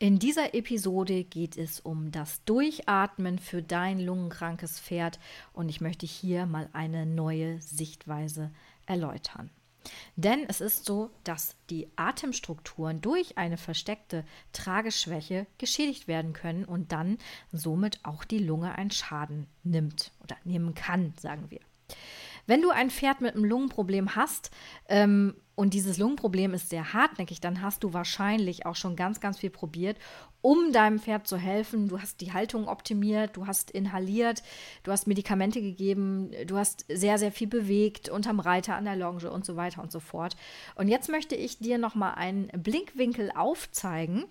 In dieser Episode geht es um das Durchatmen für dein lungenkrankes Pferd und ich möchte hier mal eine neue Sichtweise erläutern. Denn es ist so, dass die Atemstrukturen durch eine versteckte Trageschwäche geschädigt werden können und dann somit auch die Lunge einen Schaden nimmt oder nehmen kann, sagen wir. Wenn du ein Pferd mit einem Lungenproblem hast ähm, und dieses Lungenproblem ist sehr hartnäckig, dann hast du wahrscheinlich auch schon ganz, ganz viel probiert, um deinem Pferd zu helfen. Du hast die Haltung optimiert, du hast inhaliert, du hast Medikamente gegeben, du hast sehr, sehr viel bewegt unterm Reiter an der Longe und so weiter und so fort. Und jetzt möchte ich dir nochmal einen Blinkwinkel aufzeigen,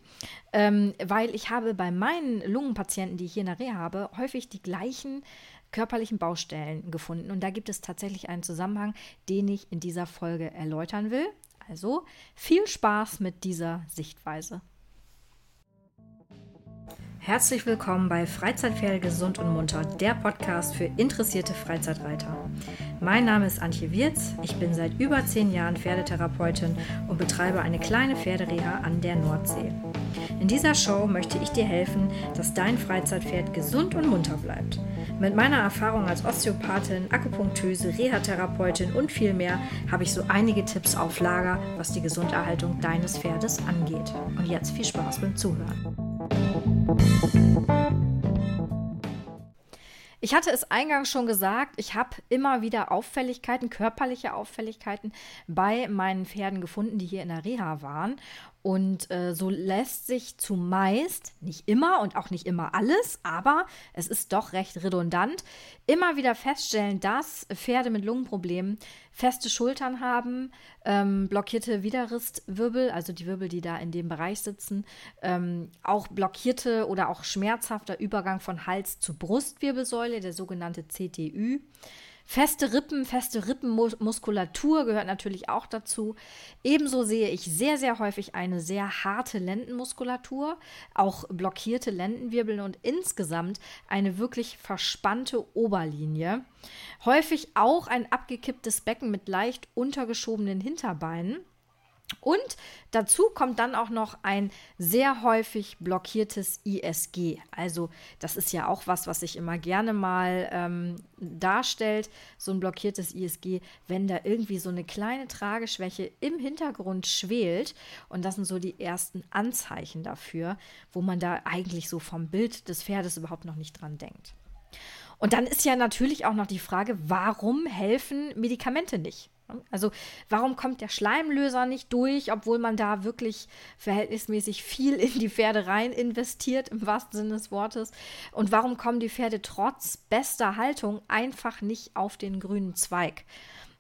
ähm, weil ich habe bei meinen Lungenpatienten, die ich hier in der Reha habe, häufig die gleichen körperlichen Baustellen gefunden. Und da gibt es tatsächlich einen Zusammenhang, den ich in dieser Folge erläutern will. Also viel Spaß mit dieser Sichtweise. Herzlich willkommen bei Freizeitpferde gesund und munter, der Podcast für interessierte Freizeitreiter. Mein Name ist Antje Wirz, ich bin seit über zehn Jahren Pferdetherapeutin und betreibe eine kleine Pferdereha an der Nordsee. In dieser Show möchte ich dir helfen, dass dein Freizeitpferd gesund und munter bleibt. Mit meiner Erfahrung als Osteopathin, Akupunktöse, Reha-Therapeutin und viel mehr habe ich so einige Tipps auf Lager, was die Gesunderhaltung deines Pferdes angeht. Und jetzt viel Spaß beim Zuhören. Ich hatte es eingangs schon gesagt, ich habe immer wieder Auffälligkeiten, körperliche Auffälligkeiten bei meinen Pferden gefunden, die hier in der Reha waren. Und äh, so lässt sich zumeist, nicht immer und auch nicht immer alles, aber es ist doch recht redundant, immer wieder feststellen, dass Pferde mit Lungenproblemen feste Schultern haben, ähm, blockierte Widerristwirbel, also die Wirbel, die da in dem Bereich sitzen, ähm, auch blockierte oder auch schmerzhafter Übergang von Hals zu Brustwirbelsäule, der sogenannte CTÜ. Feste Rippen, feste Rippenmuskulatur gehört natürlich auch dazu. Ebenso sehe ich sehr, sehr häufig eine sehr harte Lendenmuskulatur, auch blockierte Lendenwirbel und insgesamt eine wirklich verspannte Oberlinie. Häufig auch ein abgekipptes Becken mit leicht untergeschobenen Hinterbeinen. Und dazu kommt dann auch noch ein sehr häufig blockiertes ISG. Also das ist ja auch was, was sich immer gerne mal ähm, darstellt, so ein blockiertes ISG, wenn da irgendwie so eine kleine Trageschwäche im Hintergrund schwelt. Und das sind so die ersten Anzeichen dafür, wo man da eigentlich so vom Bild des Pferdes überhaupt noch nicht dran denkt. Und dann ist ja natürlich auch noch die Frage, warum helfen Medikamente nicht? Also warum kommt der Schleimlöser nicht durch, obwohl man da wirklich verhältnismäßig viel in die Pferde rein investiert, im wahrsten Sinne des Wortes? Und warum kommen die Pferde trotz bester Haltung einfach nicht auf den grünen Zweig?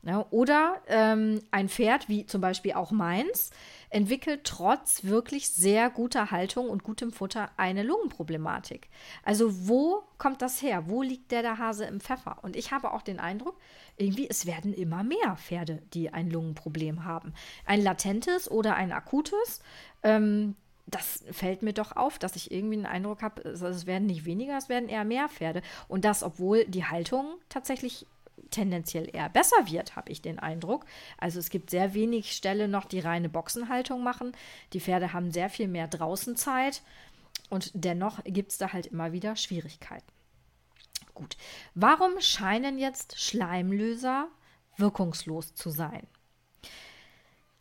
Ja, oder ähm, ein Pferd, wie zum Beispiel auch meins, entwickelt trotz wirklich sehr guter Haltung und gutem Futter eine Lungenproblematik. Also wo kommt das her? Wo liegt der, der Hase im Pfeffer? Und ich habe auch den Eindruck, irgendwie es werden immer mehr Pferde, die ein Lungenproblem haben. Ein latentes oder ein akutes. Ähm, das fällt mir doch auf, dass ich irgendwie den Eindruck habe, es werden nicht weniger, es werden eher mehr Pferde. Und das, obwohl die Haltung tatsächlich tendenziell eher besser wird, habe ich den Eindruck. Also es gibt sehr wenig Ställe noch, die reine Boxenhaltung machen. Die Pferde haben sehr viel mehr Draußenzeit und dennoch gibt es da halt immer wieder Schwierigkeiten. Gut, warum scheinen jetzt Schleimlöser wirkungslos zu sein?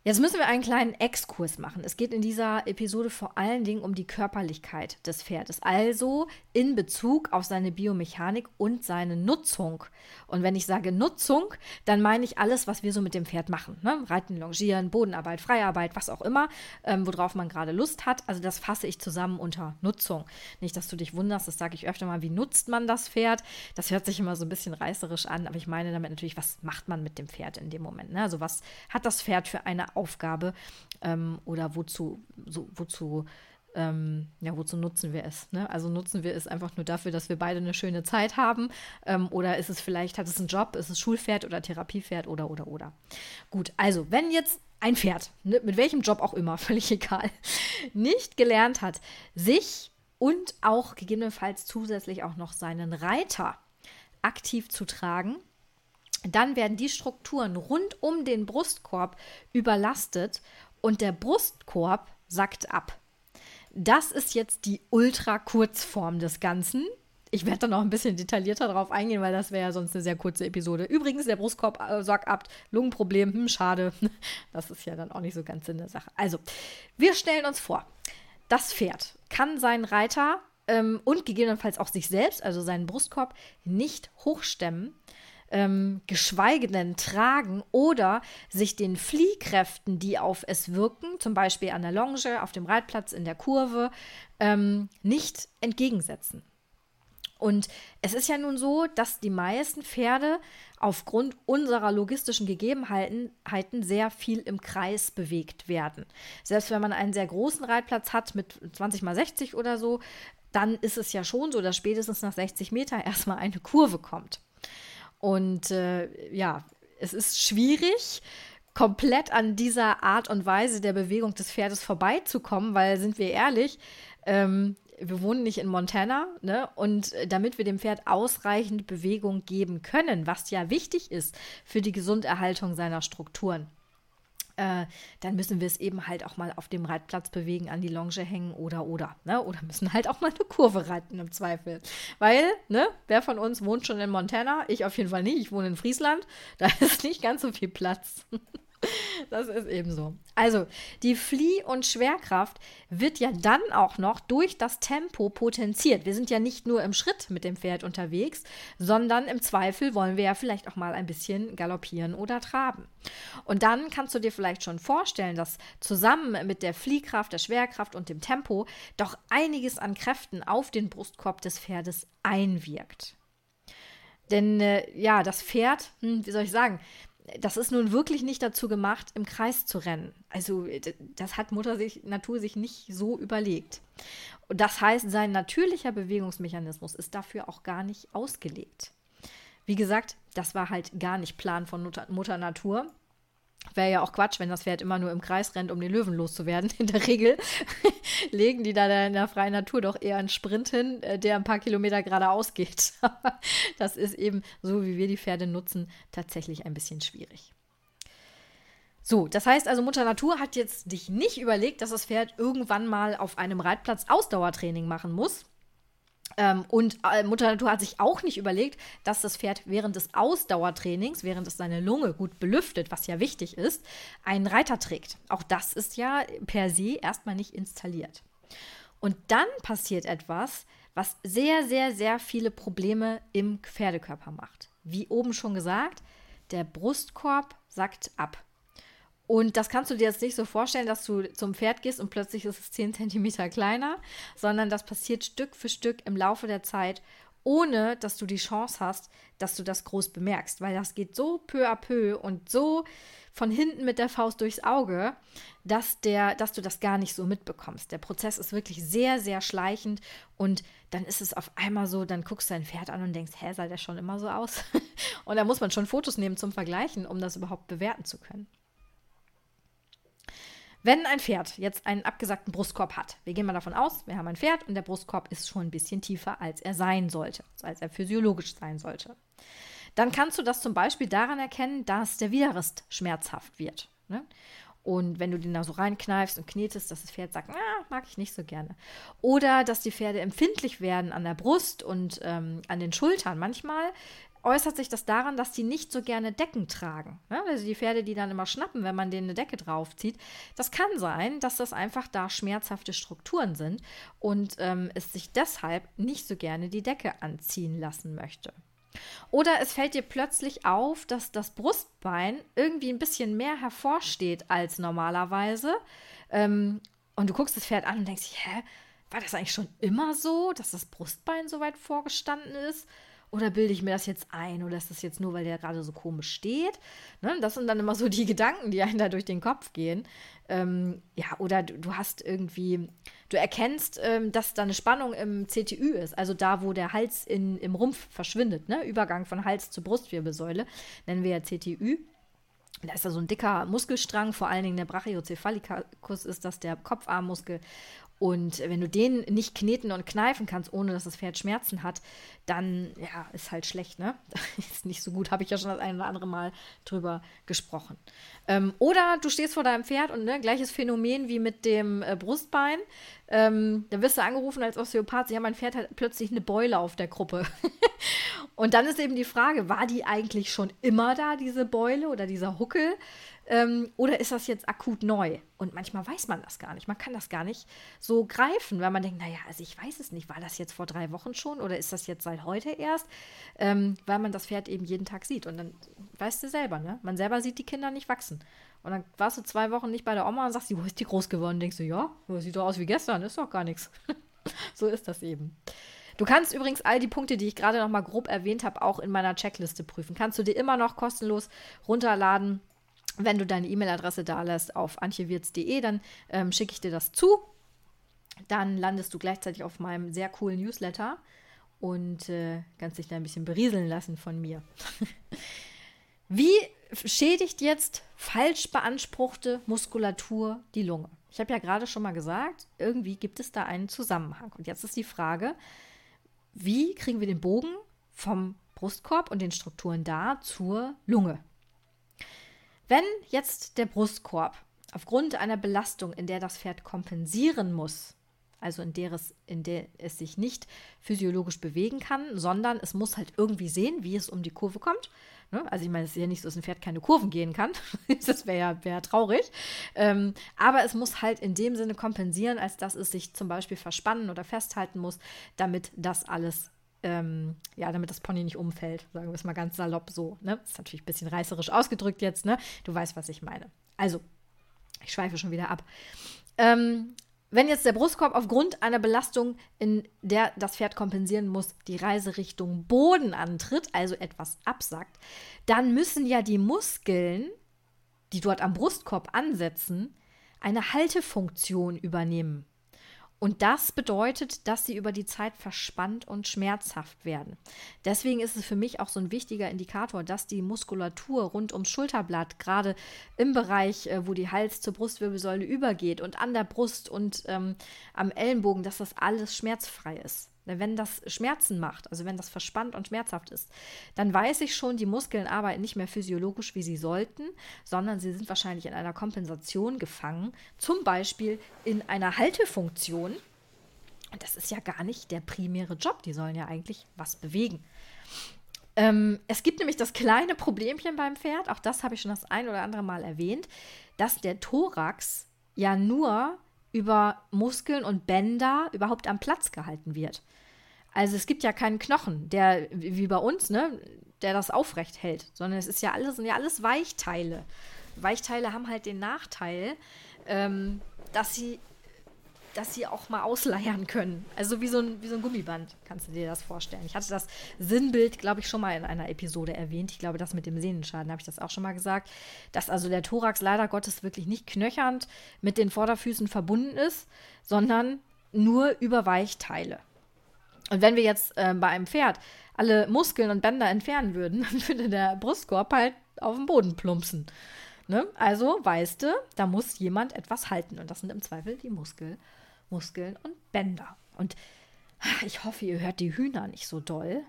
Jetzt müssen wir einen kleinen Exkurs machen. Es geht in dieser Episode vor allen Dingen um die Körperlichkeit des Pferdes, also in Bezug auf seine Biomechanik und seine Nutzung. Und wenn ich sage Nutzung, dann meine ich alles, was wir so mit dem Pferd machen. Ne? Reiten, Longieren, Bodenarbeit, Freiarbeit, was auch immer, ähm, worauf man gerade Lust hat. Also das fasse ich zusammen unter Nutzung. Nicht, dass du dich wunderst, das sage ich öfter mal, wie nutzt man das Pferd? Das hört sich immer so ein bisschen reißerisch an, aber ich meine damit natürlich, was macht man mit dem Pferd in dem Moment? Ne? Also was hat das Pferd für eine Aufgabe ähm, oder wozu, so, wozu, ähm, ja, wozu nutzen wir es? Ne? Also nutzen wir es einfach nur dafür, dass wir beide eine schöne Zeit haben ähm, oder ist es vielleicht, hat es einen Job, ist es Schulpferd oder Therapiepferd oder, oder, oder. Gut, also wenn jetzt ein Pferd, ne, mit welchem Job auch immer, völlig egal, nicht gelernt hat, sich und auch gegebenenfalls zusätzlich auch noch seinen Reiter aktiv zu tragen, dann werden die Strukturen rund um den Brustkorb überlastet und der Brustkorb sackt ab. das ist jetzt die Ultra-Kurzform des Ganzen. Ich werde da noch ein bisschen detaillierter drauf eingehen, weil das wäre ja sonst eine sehr kurze Episode. Übrigens, der Brustkorb äh, sorgt ab, Lungenproblem, hm, schade. Das ist ja dann auch nicht so ganz Sinn der Sache. Also, wir stellen uns vor, das Pferd kann seinen Reiter ähm, und gegebenenfalls auch sich selbst, also seinen Brustkorb, nicht hochstemmen, ähm, geschweige denn tragen oder sich den Fliehkräften, die auf es wirken, zum Beispiel an der Longe, auf dem Reitplatz, in der Kurve, ähm, nicht entgegensetzen. Und es ist ja nun so, dass die meisten Pferde aufgrund unserer logistischen Gegebenheiten sehr viel im Kreis bewegt werden. Selbst wenn man einen sehr großen Reitplatz hat mit 20 mal 60 oder so, dann ist es ja schon so, dass spätestens nach 60 Meter erstmal eine Kurve kommt. Und äh, ja, es ist schwierig, komplett an dieser Art und Weise der Bewegung des Pferdes vorbeizukommen, weil, sind wir ehrlich, ähm, wir wohnen nicht in Montana, ne? Und damit wir dem Pferd ausreichend Bewegung geben können, was ja wichtig ist für die Gesunderhaltung seiner Strukturen, äh, dann müssen wir es eben halt auch mal auf dem Reitplatz bewegen, an die Longe hängen oder oder. Ne? Oder müssen halt auch mal eine Kurve reiten im Zweifel. Weil, ne, wer von uns wohnt schon in Montana? Ich auf jeden Fall nicht. Ich wohne in Friesland. Da ist nicht ganz so viel Platz. Das ist eben so. Also, die Flieh- und Schwerkraft wird ja dann auch noch durch das Tempo potenziert. Wir sind ja nicht nur im Schritt mit dem Pferd unterwegs, sondern im Zweifel wollen wir ja vielleicht auch mal ein bisschen galoppieren oder traben. Und dann kannst du dir vielleicht schon vorstellen, dass zusammen mit der Fliehkraft, der Schwerkraft und dem Tempo doch einiges an Kräften auf den Brustkorb des Pferdes einwirkt. Denn äh, ja, das Pferd, hm, wie soll ich sagen, das ist nun wirklich nicht dazu gemacht, im Kreis zu rennen. Also das hat Mutter sich, Natur sich nicht so überlegt. Und das heißt, sein natürlicher Bewegungsmechanismus ist dafür auch gar nicht ausgelegt. Wie gesagt, das war halt gar nicht Plan von Mutter, Mutter Natur. Wäre ja auch Quatsch, wenn das Pferd immer nur im Kreis rennt, um den Löwen loszuwerden. In der Regel legen die da in der freien Natur doch eher einen Sprint hin, äh, der ein paar Kilometer geradeaus geht. das ist eben so, wie wir die Pferde nutzen, tatsächlich ein bisschen schwierig. So, das heißt also, Mutter Natur hat jetzt dich nicht überlegt, dass das Pferd irgendwann mal auf einem Reitplatz Ausdauertraining machen muss ähm, und äh, Mutter Natur hat sich auch nicht überlegt, dass das Pferd während des Ausdauertrainings, während es seine Lunge gut belüftet, was ja wichtig ist, einen Reiter trägt. Auch das ist ja per se erstmal nicht installiert. Und dann passiert etwas, was sehr, sehr, sehr viele Probleme im Pferdekörper macht. Wie oben schon gesagt, der Brustkorb sackt ab. Und das kannst du dir jetzt nicht so vorstellen, dass du zum Pferd gehst und plötzlich ist es 10 cm kleiner, sondern das passiert Stück für Stück im Laufe der Zeit, ohne dass du die Chance hast, dass du das groß bemerkst, weil das geht so peu à peu und so von hinten mit der Faust durchs Auge, dass, der, dass du das gar nicht so mitbekommst. Der Prozess ist wirklich sehr, sehr schleichend und dann ist es auf einmal so, dann guckst du dein Pferd an und denkst, hä, sah der schon immer so aus? und da muss man schon Fotos nehmen zum Vergleichen, um das überhaupt bewerten zu können. Wenn ein Pferd jetzt einen abgesackten Brustkorb hat, wir gehen mal davon aus, wir haben ein Pferd und der Brustkorb ist schon ein bisschen tiefer, als er sein sollte, als er physiologisch sein sollte, dann kannst du das zum Beispiel daran erkennen, dass der Widerrist schmerzhaft wird. Ne? Und wenn du den da so reinkneifst und knetest, dass das Pferd sagt, ah, mag ich nicht so gerne. Oder dass die Pferde empfindlich werden an der Brust und ähm, an den Schultern. Manchmal äußert sich das daran, dass die nicht so gerne Decken tragen. Ja, also die Pferde, die dann immer schnappen, wenn man denen eine Decke draufzieht. Das kann sein, dass das einfach da schmerzhafte Strukturen sind und ähm, es sich deshalb nicht so gerne die Decke anziehen lassen möchte. Oder es fällt dir plötzlich auf, dass das Brustbein irgendwie ein bisschen mehr hervorsteht als normalerweise. Ähm, und du guckst das Pferd an und denkst, hä, war das eigentlich schon immer so, dass das Brustbein so weit vorgestanden ist? Oder bilde ich mir das jetzt ein? Oder ist das jetzt nur, weil der gerade so komisch steht? Ne? Das sind dann immer so die Gedanken, die einem da durch den Kopf gehen. Ähm, ja, oder du, du, hast irgendwie, du erkennst, ähm, dass da eine Spannung im CTÜ ist, also da, wo der Hals in, im Rumpf verschwindet, ne? Übergang von Hals zur Brustwirbelsäule, nennen wir ja CTÜ. Da ist da so ein dicker Muskelstrang, vor allen Dingen der Brachiocephalicus ist das der Kopfarmmuskel. Und wenn du den nicht kneten und kneifen kannst, ohne dass das Pferd Schmerzen hat, dann ja, ist halt schlecht, ne? ist nicht so gut, habe ich ja schon das ein oder andere Mal drüber gesprochen. Ähm, oder du stehst vor deinem Pferd und ne, gleiches Phänomen wie mit dem äh, Brustbein. Ähm, dann wirst du angerufen als Osteopath, ja, mein Pferd hat plötzlich eine Beule auf der Gruppe. und dann ist eben die Frage, war die eigentlich schon immer da, diese Beule oder dieser Huckel? Ähm, oder ist das jetzt akut neu? Und manchmal weiß man das gar nicht. Man kann das gar nicht so greifen, weil man denkt, naja, also ich weiß es nicht. War das jetzt vor drei Wochen schon oder ist das jetzt seit heute erst? Ähm, weil man das Pferd eben jeden Tag sieht. Und dann weißt du selber, ne? Man selber sieht die Kinder nicht wachsen. Und dann warst du zwei Wochen nicht bei der Oma und sagst, wo ist die groß geworden? Denkst du, ja, sieht doch aus wie gestern, ist doch gar nichts. so ist das eben. Du kannst übrigens all die Punkte, die ich gerade noch mal grob erwähnt habe, auch in meiner Checkliste prüfen. Kannst du dir immer noch kostenlos runterladen wenn du deine E-Mail-Adresse da lässt auf antjewirz.de, dann ähm, schicke ich dir das zu. Dann landest du gleichzeitig auf meinem sehr coolen Newsletter und äh, kannst dich da ein bisschen berieseln lassen von mir. Wie schädigt jetzt falsch beanspruchte Muskulatur die Lunge? Ich habe ja gerade schon mal gesagt, irgendwie gibt es da einen Zusammenhang. Und jetzt ist die Frage, wie kriegen wir den Bogen vom Brustkorb und den Strukturen da zur Lunge? Wenn jetzt der Brustkorb aufgrund einer Belastung, in der das Pferd kompensieren muss, also in der, es, in der es sich nicht physiologisch bewegen kann, sondern es muss halt irgendwie sehen, wie es um die Kurve kommt. Ne? Also ich meine, es ist ja nicht so, dass ein Pferd keine Kurven gehen kann. das wäre ja wär traurig. Ähm, aber es muss halt in dem Sinne kompensieren, als dass es sich zum Beispiel verspannen oder festhalten muss, damit das alles ähm, ja, damit das Pony nicht umfällt, sagen wir es mal ganz salopp so. Ne? Ist natürlich ein bisschen reißerisch ausgedrückt jetzt, ne? Du weißt, was ich meine. Also, ich schweife schon wieder ab. Ähm, wenn jetzt der Brustkorb aufgrund einer Belastung, in der das Pferd kompensieren muss, die Reiserichtung Boden antritt, also etwas absackt, dann müssen ja die Muskeln, die dort am Brustkorb ansetzen, eine Haltefunktion übernehmen. Und das bedeutet, dass sie über die Zeit verspannt und schmerzhaft werden. Deswegen ist es für mich auch so ein wichtiger Indikator, dass die Muskulatur rund ums Schulterblatt, gerade im Bereich, äh, wo die Hals zur Brustwirbelsäule übergeht und an der Brust und ähm, am Ellenbogen, dass das alles schmerzfrei ist. Wenn das Schmerzen macht, also wenn das verspannt und schmerzhaft ist, dann weiß ich schon, die Muskeln arbeiten nicht mehr physiologisch, wie sie sollten, sondern sie sind wahrscheinlich in einer Kompensation gefangen, zum Beispiel in einer Haltefunktion. Und das ist ja gar nicht der primäre Job, die sollen ja eigentlich was bewegen. Ähm, es gibt nämlich das kleine Problemchen beim Pferd, auch das habe ich schon das ein oder andere Mal erwähnt, dass der Thorax ja nur über Muskeln und Bänder überhaupt am Platz gehalten wird. Also es gibt ja keinen Knochen, der wie bei uns, ne, der das aufrecht hält, sondern es ist ja alles, sind ja alles Weichteile. Weichteile haben halt den Nachteil, ähm, dass sie dass sie auch mal ausleiern können. Also wie so, ein, wie so ein Gummiband, kannst du dir das vorstellen. Ich hatte das Sinnbild, glaube ich, schon mal in einer Episode erwähnt. Ich glaube, das mit dem Sehnenschaden habe ich das auch schon mal gesagt. Dass also der Thorax leider Gottes wirklich nicht knöchernd mit den Vorderfüßen verbunden ist, sondern nur über Weichteile. Und wenn wir jetzt äh, bei einem Pferd alle Muskeln und Bänder entfernen würden, dann würde der Brustkorb halt auf den Boden plumpsen. Ne? Also weißt du, da muss jemand etwas halten. Und das sind im Zweifel die Muskeln Muskeln und Bänder. Und ich hoffe, ihr hört die Hühner nicht so doll.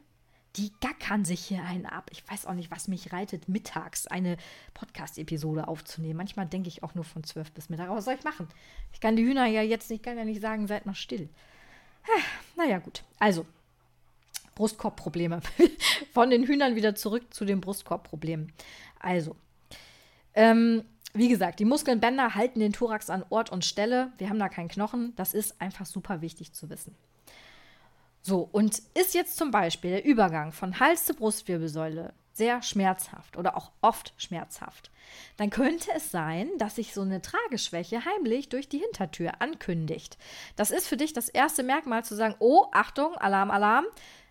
Die gackern sich hier einen ab. Ich weiß auch nicht, was mich reitet, mittags eine Podcast-Episode aufzunehmen. Manchmal denke ich auch nur von zwölf bis Mittag. Aber was soll ich machen? Ich kann die Hühner ja jetzt nicht, kann ja nicht sagen, seid mal still. Naja, gut. Also, Brustkorbprobleme. Von den Hühnern wieder zurück zu den Brustkorbproblemen. Also, ähm, wie gesagt, die Muskelnbänder halten den Thorax an Ort und Stelle. Wir haben da keinen Knochen. Das ist einfach super wichtig zu wissen. So, und ist jetzt zum Beispiel der Übergang von Hals zur Brustwirbelsäule sehr schmerzhaft oder auch oft schmerzhaft, dann könnte es sein, dass sich so eine Trageschwäche heimlich durch die Hintertür ankündigt. Das ist für dich das erste Merkmal zu sagen, oh, Achtung, Alarm, Alarm,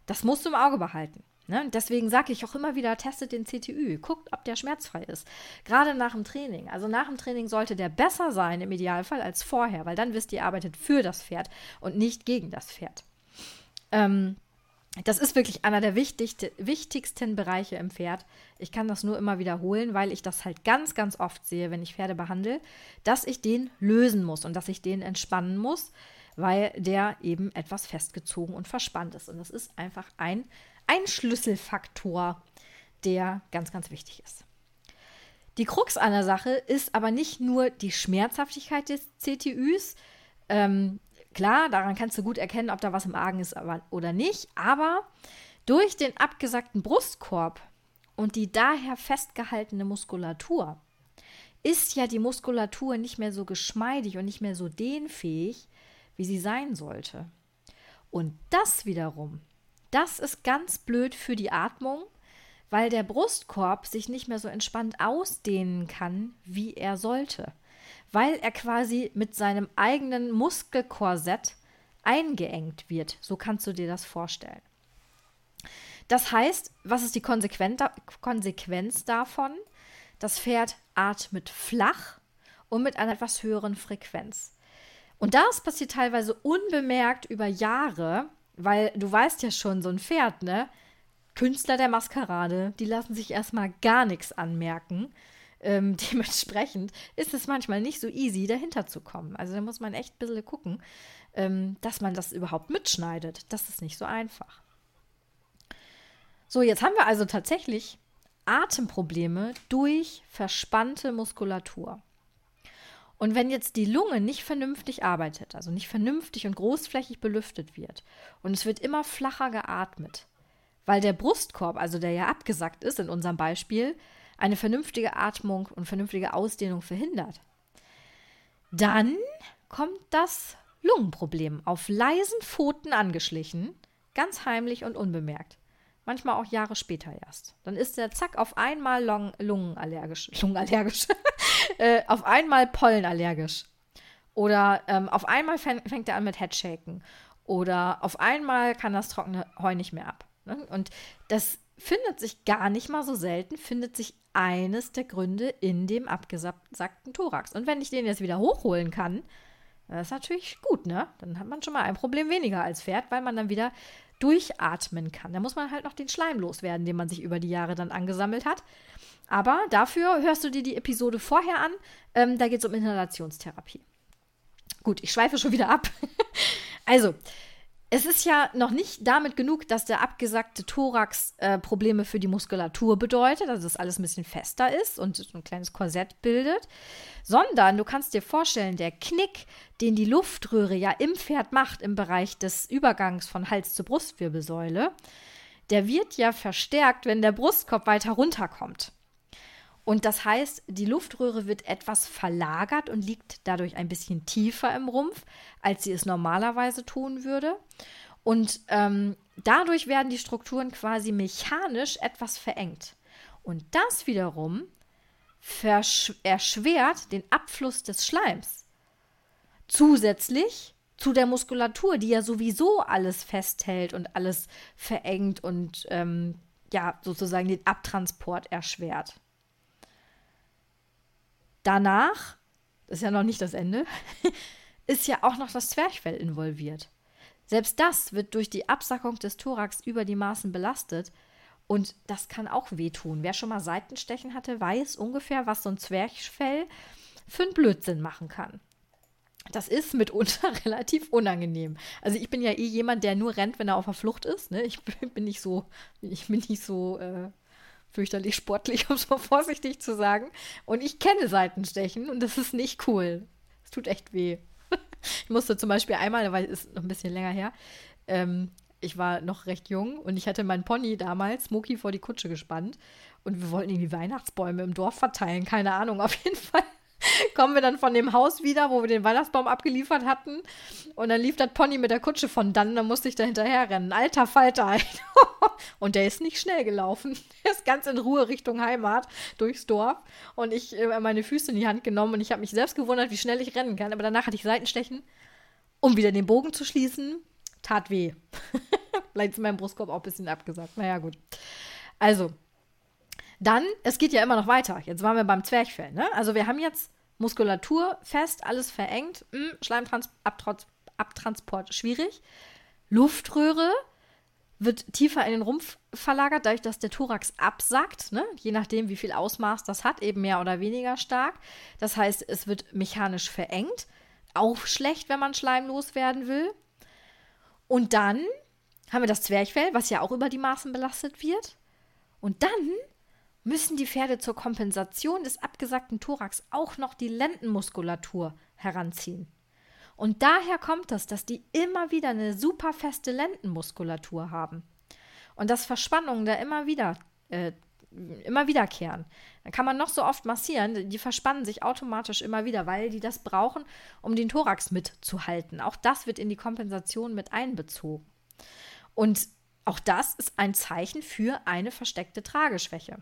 das musst du im Auge behalten. Ne? Deswegen sage ich auch immer wieder, testet den CTÜ, guckt, ob der schmerzfrei ist. Gerade nach dem Training. Also nach dem Training sollte der besser sein im Idealfall als vorher, weil dann wisst ihr, ihr arbeitet für das Pferd und nicht gegen das Pferd. Ähm, das ist wirklich einer der wichtigste, wichtigsten Bereiche im Pferd. Ich kann das nur immer wiederholen, weil ich das halt ganz, ganz oft sehe, wenn ich Pferde behandle, dass ich den lösen muss und dass ich den entspannen muss, weil der eben etwas festgezogen und verspannt ist. Und das ist einfach ein, ein Schlüsselfaktor, der ganz, ganz wichtig ist. Die Krux der Sache ist aber nicht nur die Schmerzhaftigkeit des CTÜs. Ähm, klar, daran kannst du gut erkennen, ob da was im Argen ist oder nicht. Aber durch den abgesackten Brustkorb und die daher festgehaltene Muskulatur ist ja die Muskulatur nicht mehr so geschmeidig und nicht mehr so dehnfähig, wie sie sein sollte. Und das wiederum, das ist ganz blöd für die Atmung, weil der Brustkorb sich nicht mehr so entspannt ausdehnen kann, wie er sollte, weil er quasi mit seinem eigenen Muskelkorsett eingeengt wird. So kannst du dir das vorstellen. Das heißt, was ist die Konsequenz davon? Das Pferd atmet flach und mit einer etwas höheren Frequenz. Und das passiert teilweise unbemerkt über Jahre, weil du weißt ja schon, so ein Pferd, ne? Künstler der Maskerade, die lassen sich erstmal gar nichts anmerken. Ähm, dementsprechend ist es manchmal nicht so easy, dahinter zu kommen. Also da muss man echt ein bisschen gucken, ähm, dass man das überhaupt mitschneidet. Das ist nicht so einfach. So, jetzt haben wir also tatsächlich Atemprobleme durch verspannte Muskulatur. Und wenn jetzt die Lunge nicht vernünftig arbeitet, also nicht vernünftig und großflächig belüftet wird und es wird immer flacher geatmet, weil der Brustkorb, also der ja abgesackt ist in unserem Beispiel, eine vernünftige Atmung und vernünftige Ausdehnung verhindert. Dann kommt das Lungenproblem auf leisen Pfoten angeschlichen, ganz heimlich und unbemerkt. Manchmal auch Jahre später erst. Dann ist der zack auf einmal Long lungenallergisch. Lungenallergisch. äh, auf einmal pollenallergisch. Oder ähm, auf einmal fängt er an mit Headshaken. Oder auf einmal kann das trockene Heu nicht mehr ab. Ne? Und das findet sich gar nicht mal so selten, findet sich eines der Gründe in dem abgesackten Thorax. Und wenn ich den jetzt wieder hochholen kann, das ist natürlich gut, ne? Dann hat man schon mal ein Problem weniger als Pferd, weil man dann wieder durchatmen kann. Da muss man halt noch den Schleim loswerden, den man sich über die Jahre dann angesammelt hat. Aber dafür hörst du dir die Episode vorher an. Ähm, da geht es um Inhalationstherapie. Gut, ich schweife schon wieder ab. also, es ist ja noch nicht damit genug, dass der abgesackte Thorax äh, Probleme für die Muskulatur bedeutet, also dass alles ein bisschen fester ist und ein kleines Korsett bildet, sondern du kannst dir vorstellen, der Knick, den die Luftröhre ja im Pferd macht im Bereich des Übergangs von Hals zur Brustwirbelsäule, der wird ja verstärkt, wenn der Brustkorb weiter runterkommt. Und das heißt, die Luftröhre wird etwas verlagert und liegt dadurch ein bisschen tiefer im Rumpf, als sie es normalerweise tun würde. Und ähm, dadurch werden die Strukturen quasi mechanisch etwas verengt. Und das wiederum erschwert den Abfluss des Schleims. Zusätzlich zu der Muskulatur, die ja sowieso alles festhält und alles verengt und ähm, ja sozusagen den Abtransport erschwert. Danach, das ist ja noch nicht das Ende, ist ja auch noch das Zwerchfell involviert. Selbst das wird durch die Absackung des Thorax über die Maßen belastet und das kann auch wehtun. Wer schon mal Seitenstechen hatte, weiß ungefähr, was so ein Zwerchfell für einen Blödsinn machen kann. Das ist mitunter relativ unangenehm. Also ich bin ja eh jemand, der nur rennt, wenn er auf der Flucht ist. Ne? Ich bin nicht so, ich bin nicht so äh, fürchterlich sportlich, um es mal vorsichtig zu sagen. Und ich kenne Seitenstechen und das ist nicht cool. Es tut echt weh. ich musste zum Beispiel einmal, weil es ist noch ein bisschen länger her, ähm, ich war noch recht jung und ich hatte meinen Pony damals, Smokey, vor die Kutsche gespannt. Und wir wollten irgendwie Weihnachtsbäume im Dorf verteilen. Keine Ahnung. Auf jeden Fall kommen wir dann von dem Haus wieder, wo wir den Weihnachtsbaum abgeliefert hatten. Und dann lief das Pony mit der Kutsche von dann, dann musste ich da hinterher rennen. Alter Falter. und der ist nicht schnell gelaufen. Der ist ganz in Ruhe Richtung Heimat durchs Dorf. Und ich äh, meine Füße in die Hand genommen und ich habe mich selbst gewundert, wie schnell ich rennen kann. Aber danach hatte ich Seitenstechen, um wieder den Bogen zu schließen. Tat weh. Vielleicht ist mein Brustkorb auch ein bisschen abgesagt. Naja, gut. Also, dann, es geht ja immer noch weiter. Jetzt waren wir beim Zwerchfell. Ne? Also wir haben jetzt Muskulatur fest, alles verengt, hm, Schleimabtransport schwierig. Luftröhre wird tiefer in den Rumpf verlagert, dadurch, dass der Thorax absackt, ne? je nachdem, wie viel Ausmaß das hat, eben mehr oder weniger stark. Das heißt, es wird mechanisch verengt. auch schlecht, wenn man Schleim loswerden will. Und dann haben wir das Zwerchfell, was ja auch über die Maßen belastet wird. Und dann müssen die Pferde zur Kompensation des abgesackten Thorax auch noch die Lendenmuskulatur heranziehen. Und daher kommt das, dass die immer wieder eine super feste Lendenmuskulatur haben. Und dass Verspannungen da immer wieder, äh, immer wiederkehren. Da kann man noch so oft massieren, die verspannen sich automatisch immer wieder, weil die das brauchen, um den Thorax mitzuhalten. Auch das wird in die Kompensation mit einbezogen. Und auch das ist ein Zeichen für eine versteckte Trageschwäche.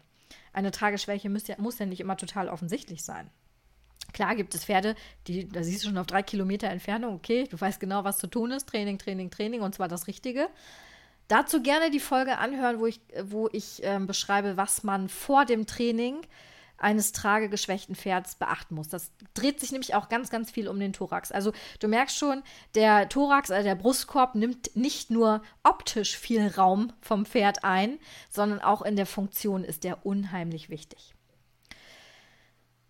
Eine Trageschwäche muss ja, muss ja nicht immer total offensichtlich sein. Klar gibt es Pferde, die, da siehst du schon auf drei Kilometer Entfernung, okay, du weißt genau, was zu tun ist, Training, Training, Training und zwar das Richtige. Dazu gerne die Folge anhören, wo ich, wo ich äh, beschreibe, was man vor dem Training eines tragegeschwächten Pferds beachten muss. Das dreht sich nämlich auch ganz, ganz viel um den Thorax. Also du merkst schon, der Thorax, also der Brustkorb, nimmt nicht nur optisch viel Raum vom Pferd ein, sondern auch in der Funktion ist der unheimlich wichtig.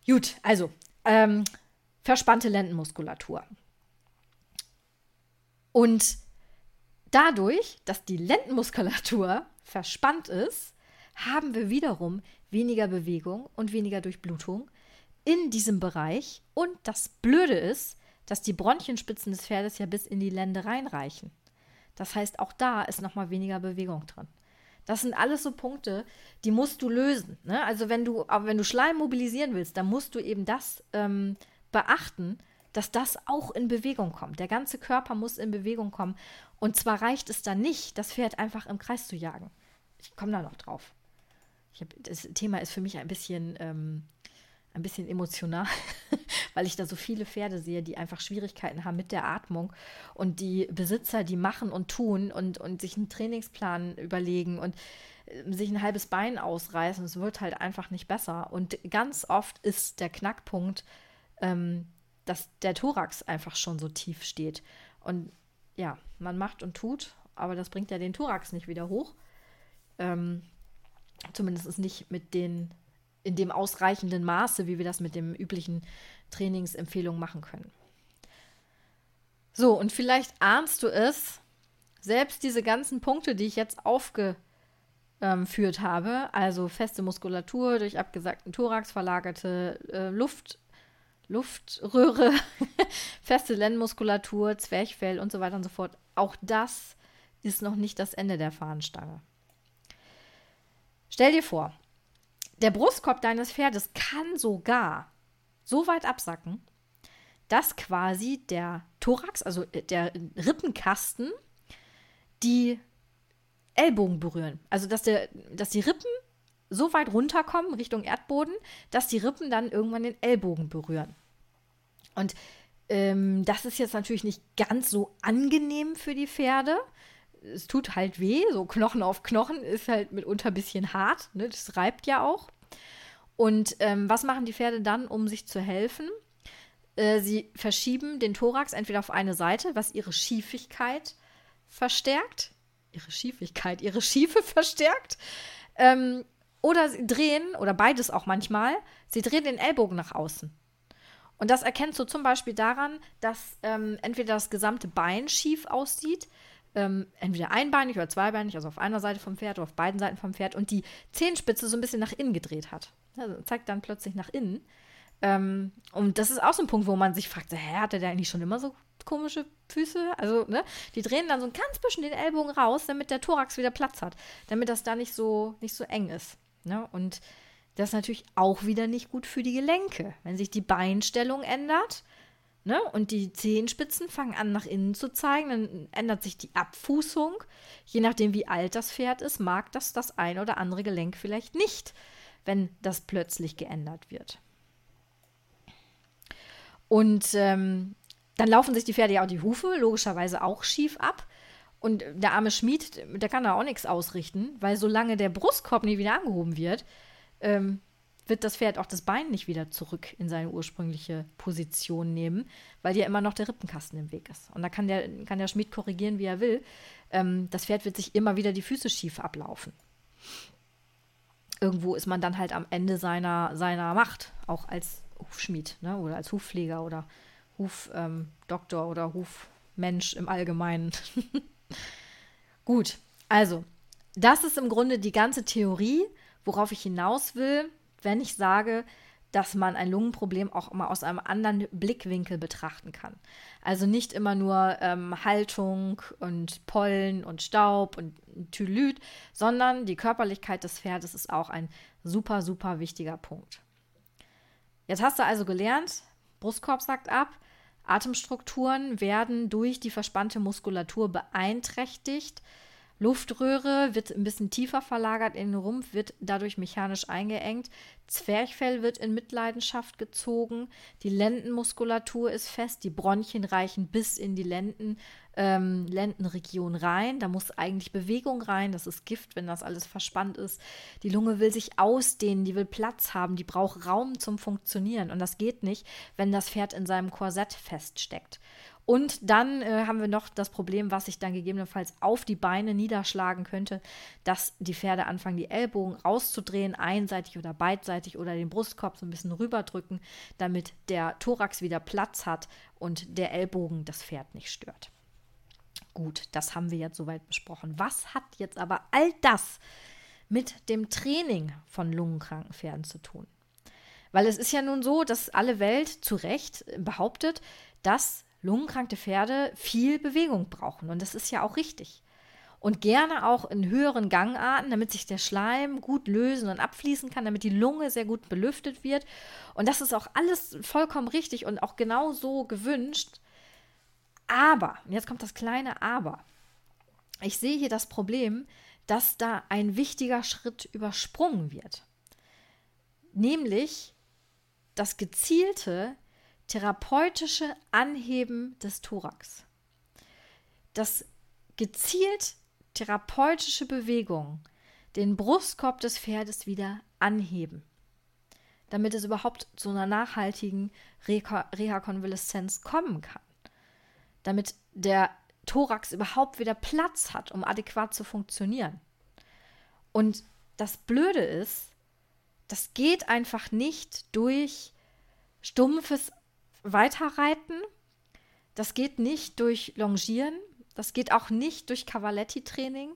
Gut, also ähm, verspannte Lendenmuskulatur. Und dadurch, dass die Lendenmuskulatur verspannt ist, haben wir wiederum weniger Bewegung und weniger Durchblutung in diesem Bereich. Und das Blöde ist, dass die Bronchienspitzen des Pferdes ja bis in die Lände reinreichen. Das heißt, auch da ist nochmal weniger Bewegung drin. Das sind alles so Punkte, die musst du lösen. Ne? Also wenn du, wenn du Schleim mobilisieren willst, dann musst du eben das ähm, beachten, dass das auch in Bewegung kommt. Der ganze Körper muss in Bewegung kommen. Und zwar reicht es dann nicht, das Pferd einfach im Kreis zu jagen. Ich komme da noch drauf. Hab, das Thema ist für mich ein bisschen, ähm, ein bisschen emotional, weil ich da so viele Pferde sehe, die einfach Schwierigkeiten haben mit der Atmung und die Besitzer, die machen und tun und, und sich einen Trainingsplan überlegen und äh, sich ein halbes Bein ausreißen. Es wird halt einfach nicht besser. Und ganz oft ist der Knackpunkt, ähm, dass der Thorax einfach schon so tief steht. Und ja, man macht und tut, aber das bringt ja den Thorax nicht wieder hoch. Ähm, Zumindest nicht mit den, in dem ausreichenden Maße, wie wir das mit dem üblichen Trainingsempfehlungen machen können. So, und vielleicht ahnst du es, selbst diese ganzen Punkte, die ich jetzt aufgeführt habe, also feste Muskulatur durch abgesagten Thorax, verlagerte äh, Luft, Luftröhre, feste Lendenmuskulatur, Zwerchfell und so weiter und so fort, auch das ist noch nicht das Ende der Fahnenstange. Stell dir vor, der Brustkorb deines Pferdes kann sogar so weit absacken, dass quasi der Thorax, also äh, der Rippenkasten, die Ellbogen berühren. Also dass, der, dass die Rippen so weit runterkommen Richtung Erdboden, dass die Rippen dann irgendwann den Ellbogen berühren. Und ähm, das ist jetzt natürlich nicht ganz so angenehm für die Pferde, es tut halt weh, so Knochen auf Knochen ist halt mitunter ein bisschen hart, ne? das reibt ja auch. Und ähm, was machen die Pferde dann, um sich zu helfen? Äh, sie verschieben den Thorax entweder auf eine Seite, was ihre Schiefigkeit verstärkt, ihre Schiefigkeit, ihre Schiefe verstärkt, ähm, oder sie drehen, oder beides auch manchmal, sie drehen den Ellbogen nach außen. Und das erkennst du zum Beispiel daran, dass ähm, entweder das gesamte Bein schief aussieht, ähm, entweder einbeinig oder zweibeinig, also auf einer Seite vom Pferd oder auf beiden Seiten vom Pferd und die Zehenspitze so ein bisschen nach innen gedreht hat. Also zeigt dann plötzlich nach innen. Ähm, und das ist auch so ein Punkt, wo man sich fragt, hä, hatte der eigentlich schon immer so komische Füße? Also, ne? Die drehen dann so ein ganz bisschen den Ellbogen raus, damit der Thorax wieder Platz hat, damit das da nicht so, nicht so eng ist. Ne? Und das ist natürlich auch wieder nicht gut für die Gelenke. Wenn sich die Beinstellung ändert, Ne? Und die Zehenspitzen fangen an, nach innen zu zeigen. Dann ändert sich die Abfußung. Je nachdem, wie alt das Pferd ist, mag das das ein oder andere Gelenk vielleicht nicht, wenn das plötzlich geändert wird. Und ähm, dann laufen sich die Pferde ja auch die Hufe logischerweise auch schief ab. Und der arme Schmied, der kann da auch nichts ausrichten, weil solange der Brustkorb nie wieder angehoben wird, ähm, wird das Pferd auch das Bein nicht wieder zurück in seine ursprüngliche Position nehmen, weil ja immer noch der Rippenkasten im Weg ist. Und da kann der, kann der Schmied korrigieren, wie er will. Ähm, das Pferd wird sich immer wieder die Füße schief ablaufen. Irgendwo ist man dann halt am Ende seiner, seiner Macht, auch als Hufschmied ne? oder als Hufpfleger oder Hufdoktor ähm, oder Hufmensch im Allgemeinen. Gut, also, das ist im Grunde die ganze Theorie, worauf ich hinaus will, wenn ich sage, dass man ein Lungenproblem auch immer aus einem anderen Blickwinkel betrachten kann. Also nicht immer nur ähm, Haltung und Pollen und Staub und Tylyt, sondern die Körperlichkeit des Pferdes ist auch ein super, super wichtiger Punkt. Jetzt hast du also gelernt, Brustkorb sagt ab, Atemstrukturen werden durch die verspannte Muskulatur beeinträchtigt. Luftröhre wird ein bisschen tiefer verlagert in den Rumpf, wird dadurch mechanisch eingeengt. Zwerchfell wird in Mitleidenschaft gezogen. Die Lendenmuskulatur ist fest. Die Bronchien reichen bis in die Lenden, ähm, Lendenregion rein. Da muss eigentlich Bewegung rein. Das ist Gift, wenn das alles verspannt ist. Die Lunge will sich ausdehnen, die will Platz haben, die braucht Raum zum Funktionieren. Und das geht nicht, wenn das Pferd in seinem Korsett feststeckt. Und dann äh, haben wir noch das Problem, was sich dann gegebenenfalls auf die Beine niederschlagen könnte, dass die Pferde anfangen, die Ellbogen rauszudrehen, einseitig oder beidseitig oder den Brustkorb so ein bisschen rüberdrücken, damit der Thorax wieder Platz hat und der Ellbogen das Pferd nicht stört. Gut, das haben wir jetzt soweit besprochen. Was hat jetzt aber all das mit dem Training von lungenkranken Pferden zu tun? Weil es ist ja nun so, dass alle Welt zu Recht behauptet, dass lungenkranke Pferde viel Bewegung brauchen. Und das ist ja auch richtig. Und gerne auch in höheren Gangarten, damit sich der Schleim gut lösen und abfließen kann, damit die Lunge sehr gut belüftet wird. Und das ist auch alles vollkommen richtig und auch genau so gewünscht. Aber, und jetzt kommt das kleine Aber. Ich sehe hier das Problem, dass da ein wichtiger Schritt übersprungen wird. Nämlich das gezielte therapeutische Anheben des Thorax. Das gezielt therapeutische Bewegung, den Brustkorb des Pferdes wieder anheben, damit es überhaupt zu einer nachhaltigen Reha-Konvaleszenz kommen kann, damit der Thorax überhaupt wieder Platz hat, um adäquat zu funktionieren. Und das Blöde ist, das geht einfach nicht durch stumpfes Weiterreiten. Das geht nicht durch Longieren. Das geht auch nicht durch Cavaletti-Training.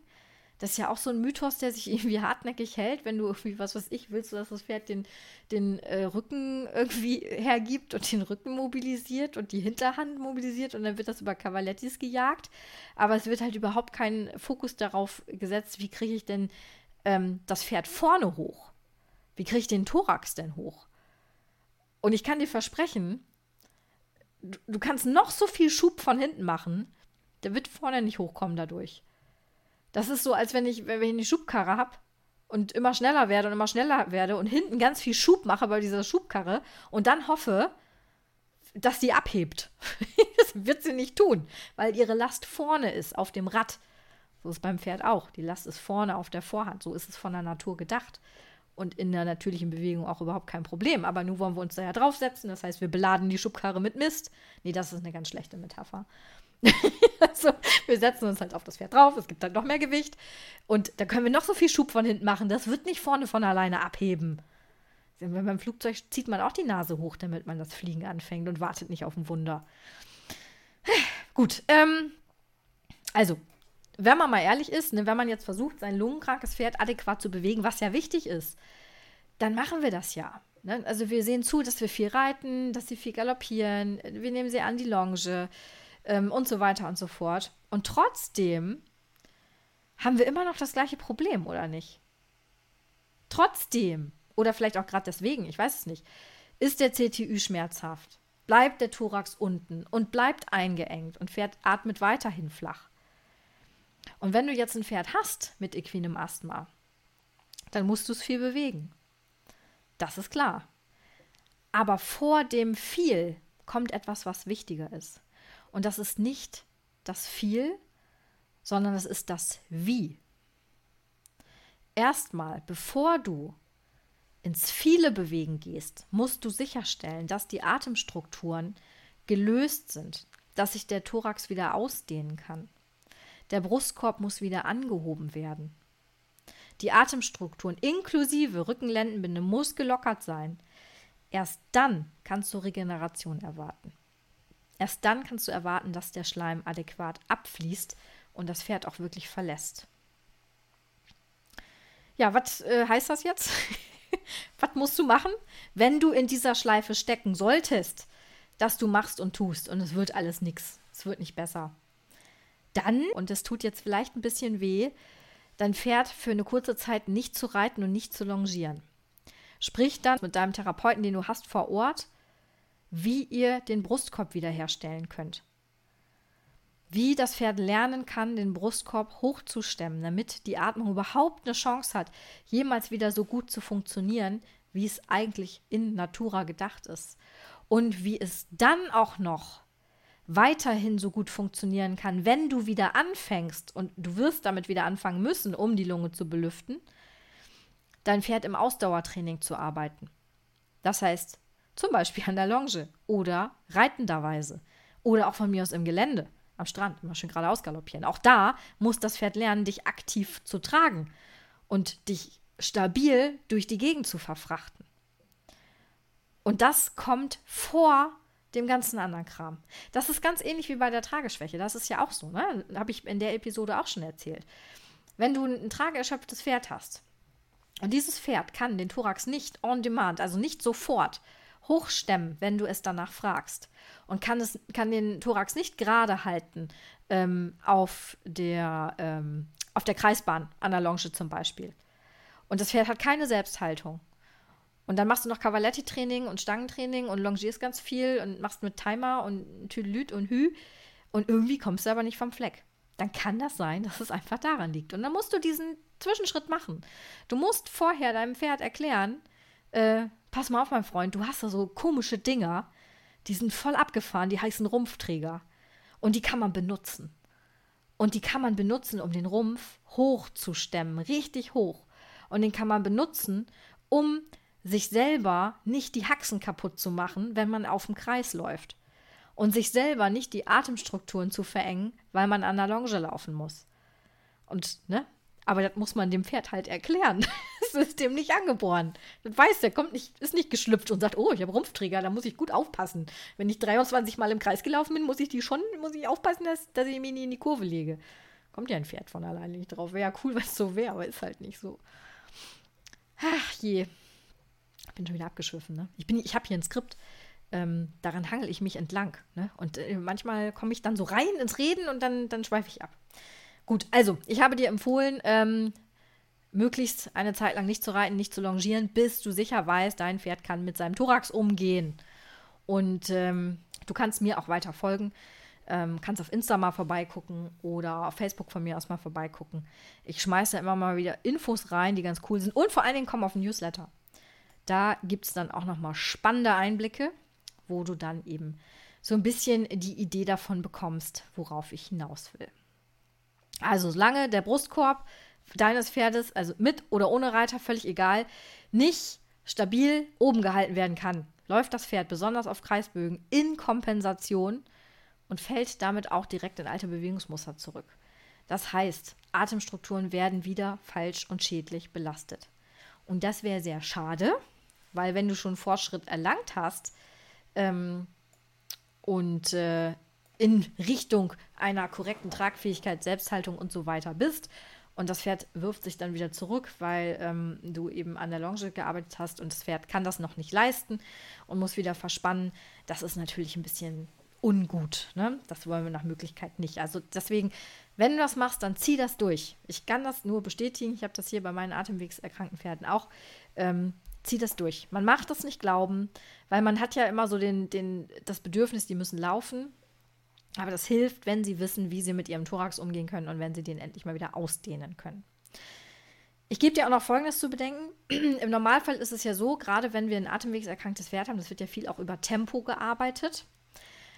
Das ist ja auch so ein Mythos, der sich irgendwie hartnäckig hält, wenn du irgendwie, was weiß ich, willst dass das Pferd den, den äh, Rücken irgendwie hergibt und den Rücken mobilisiert und die Hinterhand mobilisiert und dann wird das über Cavalettis gejagt. Aber es wird halt überhaupt kein Fokus darauf gesetzt, wie kriege ich denn ähm, das Pferd vorne hoch? Wie kriege ich den Thorax denn hoch? Und ich kann dir versprechen, du, du kannst noch so viel Schub von hinten machen, der wird vorne nicht hochkommen dadurch. Das ist so, als wenn ich, wenn ich eine Schubkarre habe und immer schneller werde und immer schneller werde und hinten ganz viel Schub mache bei dieser Schubkarre und dann hoffe, dass die abhebt. das wird sie nicht tun, weil ihre Last vorne ist, auf dem Rad. So ist beim Pferd auch. Die Last ist vorne auf der Vorhand. So ist es von der Natur gedacht und in der natürlichen Bewegung auch überhaupt kein Problem. Aber nun wollen wir uns da ja draufsetzen. Das heißt, wir beladen die Schubkarre mit Mist. Nee, das ist eine ganz schlechte Metapher. also, wir setzen uns halt auf das Pferd drauf, es gibt halt noch mehr Gewicht. Und da können wir noch so viel Schub von hinten machen. Das wird nicht vorne von alleine abheben. Beim Flugzeug zieht man auch die Nase hoch, damit man das Fliegen anfängt und wartet nicht auf ein Wunder. Gut, ähm, also wenn man mal ehrlich ist, ne, wenn man jetzt versucht, sein lungenkrankes Pferd adäquat zu bewegen, was ja wichtig ist, dann machen wir das ja. Ne? Also wir sehen zu, dass wir viel reiten, dass sie viel galoppieren, wir nehmen sie an die Longe ähm, und so weiter und so fort. Und trotzdem haben wir immer noch das gleiche Problem, oder nicht? Trotzdem, oder vielleicht auch gerade deswegen, ich weiß es nicht, ist der CTÜ schmerzhaft, bleibt der Thorax unten und bleibt eingeengt und Pferd atmet weiterhin flach. Und wenn du jetzt ein Pferd hast mit equinem Asthma, dann musst du es viel bewegen. Das ist klar. Aber vor dem viel kommt etwas, was wichtiger ist. Und das ist nicht das viel, sondern es ist das wie. Erstmal, bevor du ins viele Bewegen gehst, musst du sicherstellen, dass die Atemstrukturen gelöst sind, dass sich der Thorax wieder ausdehnen kann. Der Brustkorb muss wieder angehoben werden. Die Atemstrukturen inklusive Rückenlendenbinde muss gelockert sein. Erst dann kannst du Regeneration erwarten. Erst dann kannst du erwarten, dass der Schleim adäquat abfließt und das Pferd auch wirklich verlässt. Ja, was äh, heißt das jetzt? was musst du machen, wenn du in dieser Schleife stecken solltest, dass du machst und tust und es wird alles nichts, es wird nicht besser. Dann, und es tut jetzt vielleicht ein bisschen weh, dein Pferd für eine kurze Zeit nicht zu reiten und nicht zu longieren. Sprich dann mit deinem Therapeuten, den du hast vor Ort, wie ihr den Brustkorb wiederherstellen könnt. Wie das Pferd lernen kann, den Brustkorb hochzustemmen, damit die Atmung überhaupt eine Chance hat, jemals wieder so gut zu funktionieren, wie es eigentlich in Natura gedacht ist. Und wie es dann auch noch weiterhin so gut funktionieren kann, wenn du wieder anfängst und du wirst damit wieder anfangen müssen, um die Lunge zu belüften, dein Pferd im Ausdauertraining zu arbeiten. Das heißt, zum Beispiel an der Longe oder reitenderweise oder auch von mir aus im Gelände, am Strand, immer schön geradeaus galoppieren. Auch da muss das Pferd lernen, dich aktiv zu tragen und dich stabil durch die Gegend zu verfrachten. Und das kommt vor dem ganzen anderen Kram. Das ist ganz ähnlich wie bei der Trageschwäche. Das ist ja auch so, ne? Habe ich in der Episode auch schon erzählt. Wenn du ein trageerschöpftes Pferd hast und dieses Pferd kann den Thorax nicht on demand, also nicht sofort hochstemmen, wenn du es danach fragst. Und kann, es, kann den Thorax nicht gerade halten ähm, auf, der, ähm, auf der Kreisbahn an der Longe zum Beispiel. Und das Pferd hat keine Selbsthaltung. Und dann machst du noch Cavaletti-Training und Stangentraining und longierst ganz viel und machst mit Timer und Tüdelüt und Hü. Und irgendwie kommst du aber nicht vom Fleck. Dann kann das sein, dass es einfach daran liegt. Und dann musst du diesen Zwischenschritt machen. Du musst vorher deinem Pferd erklären, äh, pass mal auf, mein Freund, du hast da so komische Dinger, die sind voll abgefahren, die heißen Rumpfträger. Und die kann man benutzen. Und die kann man benutzen, um den Rumpf hochzustemmen, richtig hoch. Und den kann man benutzen, um sich selber nicht die Haxen kaputt zu machen, wenn man auf dem Kreis läuft. Und sich selber nicht die Atemstrukturen zu verengen, weil man an der Longe laufen muss. Und, ne, aber das muss man dem Pferd halt erklären. Das ist dem nicht angeboren. Das weiß der, kommt nicht, ist nicht geschlüpft und sagt, oh, ich habe Rumpfträger, da muss ich gut aufpassen. Wenn ich 23 Mal im Kreis gelaufen bin, muss ich die schon, muss ich aufpassen, dass, dass ich mich nie in die Kurve lege. Kommt ja ein Pferd von alleine nicht drauf. Wäre ja cool, wenn es so wäre, aber ist halt nicht so. Ach je. Bin schon wieder abgeschwiffen, ne? Ich, ich habe hier ein Skript. Ähm, daran hangel ich mich entlang. Ne? Und äh, manchmal komme ich dann so rein ins Reden und dann, dann schweife ich ab. Gut, also ich habe dir empfohlen, ähm, möglichst eine Zeit lang nicht zu reiten, nicht zu longieren, bis du sicher weißt, dein Pferd kann mit seinem Thorax umgehen. Und ähm, du kannst mir auch weiter folgen. Ähm, kannst auf Insta mal vorbeigucken oder auf Facebook von mir aus mal vorbeigucken. Ich schmeiße immer mal wieder Infos rein, die ganz cool sind. Und vor allen Dingen komm auf den Newsletter. Da gibt es dann auch noch mal spannende Einblicke, wo du dann eben so ein bisschen die Idee davon bekommst, worauf ich hinaus will. Also solange der Brustkorb deines Pferdes, also mit oder ohne Reiter, völlig egal, nicht stabil oben gehalten werden kann, läuft das Pferd besonders auf Kreisbögen in Kompensation und fällt damit auch direkt in alte Bewegungsmuster zurück. Das heißt, Atemstrukturen werden wieder falsch und schädlich belastet. Und das wäre sehr schade, weil wenn du schon Fortschritt erlangt hast ähm, und äh, in Richtung einer korrekten Tragfähigkeit, Selbsthaltung und so weiter bist. Und das Pferd wirft sich dann wieder zurück, weil ähm, du eben an der Longe gearbeitet hast und das Pferd kann das noch nicht leisten und muss wieder verspannen. Das ist natürlich ein bisschen ungut. Ne? Das wollen wir nach Möglichkeit nicht. Also deswegen, wenn du das machst, dann zieh das durch. Ich kann das nur bestätigen. Ich habe das hier bei meinen atemwegserkrankten Pferden auch. Ähm, zieh das durch. Man macht das nicht glauben, weil man hat ja immer so den, den, das Bedürfnis, die müssen laufen. Aber das hilft, wenn sie wissen, wie sie mit ihrem Thorax umgehen können und wenn sie den endlich mal wieder ausdehnen können. Ich gebe dir auch noch Folgendes zu bedenken. Im Normalfall ist es ja so, gerade wenn wir ein atemwegserkranktes Pferd haben, das wird ja viel auch über Tempo gearbeitet.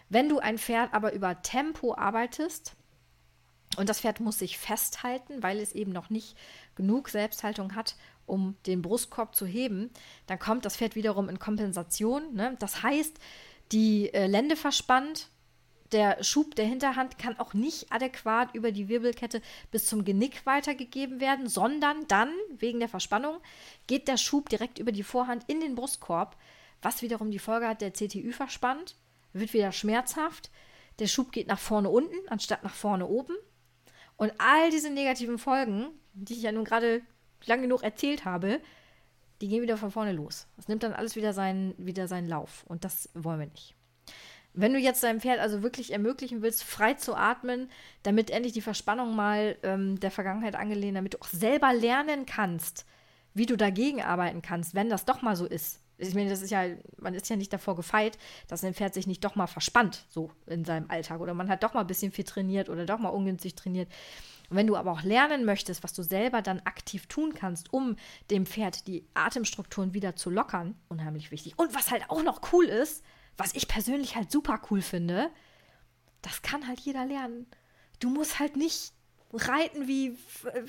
Wenn du ein Pferd aber über Tempo arbeitest und das Pferd muss sich festhalten, weil es eben noch nicht genug Selbsthaltung hat, um den Brustkorb zu heben, dann kommt das Pferd wiederum in Kompensation. Ne? Das heißt, die äh, Lende verspannt, der Schub der Hinterhand kann auch nicht adäquat über die Wirbelkette bis zum Genick weitergegeben werden, sondern dann, wegen der Verspannung, geht der Schub direkt über die Vorhand in den Brustkorb, was wiederum die Folge hat, der CTÜ verspannt, wird wieder schmerzhaft, der Schub geht nach vorne unten anstatt nach vorne oben. Und all diese negativen Folgen, die ich ja nun gerade lang genug erzählt habe, die gehen wieder von vorne los. Es nimmt dann alles wieder seinen, wieder seinen Lauf. Und das wollen wir nicht. Wenn du jetzt deinem Pferd also wirklich ermöglichen willst, frei zu atmen, damit endlich die Verspannung mal ähm, der Vergangenheit angelehnt, damit du auch selber lernen kannst, wie du dagegen arbeiten kannst, wenn das doch mal so ist. Ich meine, das ist ja, man ist ja nicht davor gefeit, dass ein Pferd sich nicht doch mal verspannt, so in seinem Alltag. Oder man hat doch mal ein bisschen viel trainiert oder doch mal ungünstig trainiert. Und wenn du aber auch lernen möchtest, was du selber dann aktiv tun kannst, um dem Pferd die Atemstrukturen wieder zu lockern, unheimlich wichtig. Und was halt auch noch cool ist, was ich persönlich halt super cool finde, das kann halt jeder lernen. Du musst halt nicht reiten wie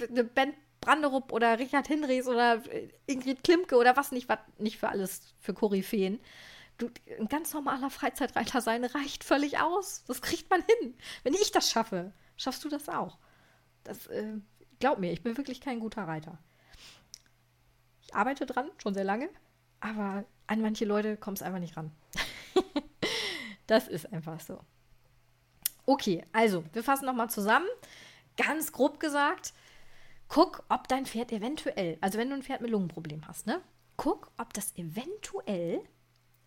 eine Ben Branderup oder Richard Hinrichs oder Ingrid Klimke oder was nicht, was nicht für alles für Koryphäen. Du, ein ganz normaler Freizeitreiter sein reicht völlig aus. Das kriegt man hin. Wenn ich das schaffe, schaffst du das auch. Das, äh, glaub mir, ich bin wirklich kein guter Reiter. Ich arbeite dran, schon sehr lange, aber an manche Leute kommt es einfach nicht ran. das ist einfach so. Okay, also, wir fassen nochmal zusammen. Ganz grob gesagt, guck, ob dein Pferd eventuell, also wenn du ein Pferd mit Lungenproblem hast, ne? Guck, ob das eventuell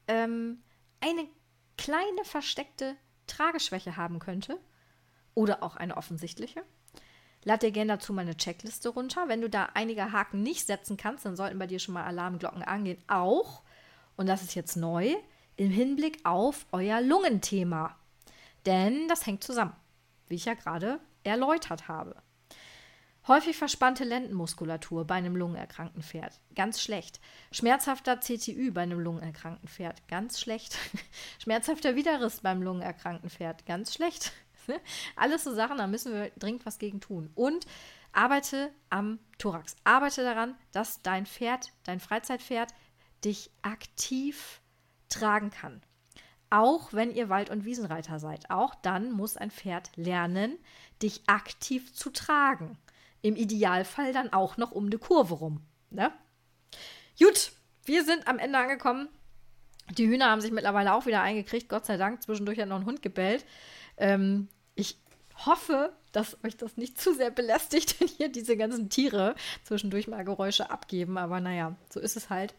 ähm, eine kleine versteckte Trageschwäche haben könnte oder auch eine offensichtliche. Lad dir gerne dazu mal eine Checkliste runter. Wenn du da einige Haken nicht setzen kannst, dann sollten bei dir schon mal Alarmglocken angehen. Auch, und das ist jetzt neu, im Hinblick auf euer Lungenthema. Denn das hängt zusammen, wie ich ja gerade erläutert habe. Häufig verspannte Lendenmuskulatur bei einem lungenerkrankten Pferd. Ganz schlecht. Schmerzhafter CTÜ bei einem lungenerkrankten Pferd. Ganz schlecht. Schmerzhafter Widerriss beim lungenerkrankten Pferd. Ganz schlecht. Alles so Sachen, da müssen wir dringend was gegen tun. Und arbeite am Thorax. Arbeite daran, dass dein Pferd, dein Freizeitpferd, dich aktiv tragen kann. Auch wenn ihr Wald- und Wiesenreiter seid. Auch dann muss ein Pferd lernen, dich aktiv zu tragen. Im Idealfall dann auch noch um eine Kurve rum. Ne? Gut, wir sind am Ende angekommen. Die Hühner haben sich mittlerweile auch wieder eingekriegt, Gott sei Dank. Zwischendurch hat noch ein Hund gebellt. Ähm, ich hoffe, dass euch das nicht zu sehr belästigt, wenn hier diese ganzen Tiere zwischendurch mal Geräusche abgeben. Aber naja, so ist es halt.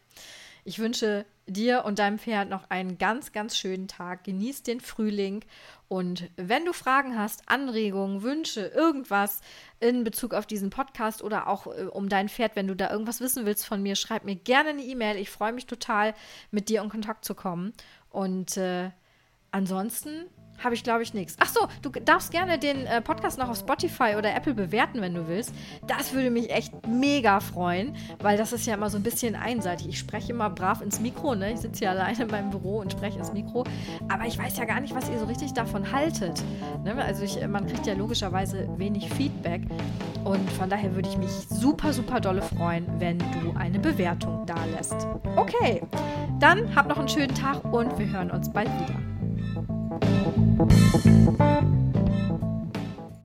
Ich wünsche dir und deinem Pferd noch einen ganz, ganz schönen Tag. Genieß den Frühling. Und wenn du Fragen hast, Anregungen, Wünsche, irgendwas in Bezug auf diesen Podcast oder auch äh, um dein Pferd, wenn du da irgendwas wissen willst von mir, schreib mir gerne eine E-Mail. Ich freue mich total, mit dir in Kontakt zu kommen. Und äh, ansonsten habe ich, glaube ich, nichts. Ach so, du darfst gerne den äh, Podcast noch auf Spotify oder Apple bewerten, wenn du willst. Das würde mich echt mega freuen, weil das ist ja immer so ein bisschen einseitig. Ich spreche immer brav ins Mikro, ne? Ich sitze hier alleine in meinem Büro und spreche ins Mikro. Aber ich weiß ja gar nicht, was ihr so richtig davon haltet. Ne? Also ich, man kriegt ja logischerweise wenig Feedback. Und von daher würde ich mich super, super dolle freuen, wenn du eine Bewertung da lässt. Okay, dann habt noch einen schönen Tag und wir hören uns bald wieder. Thank you.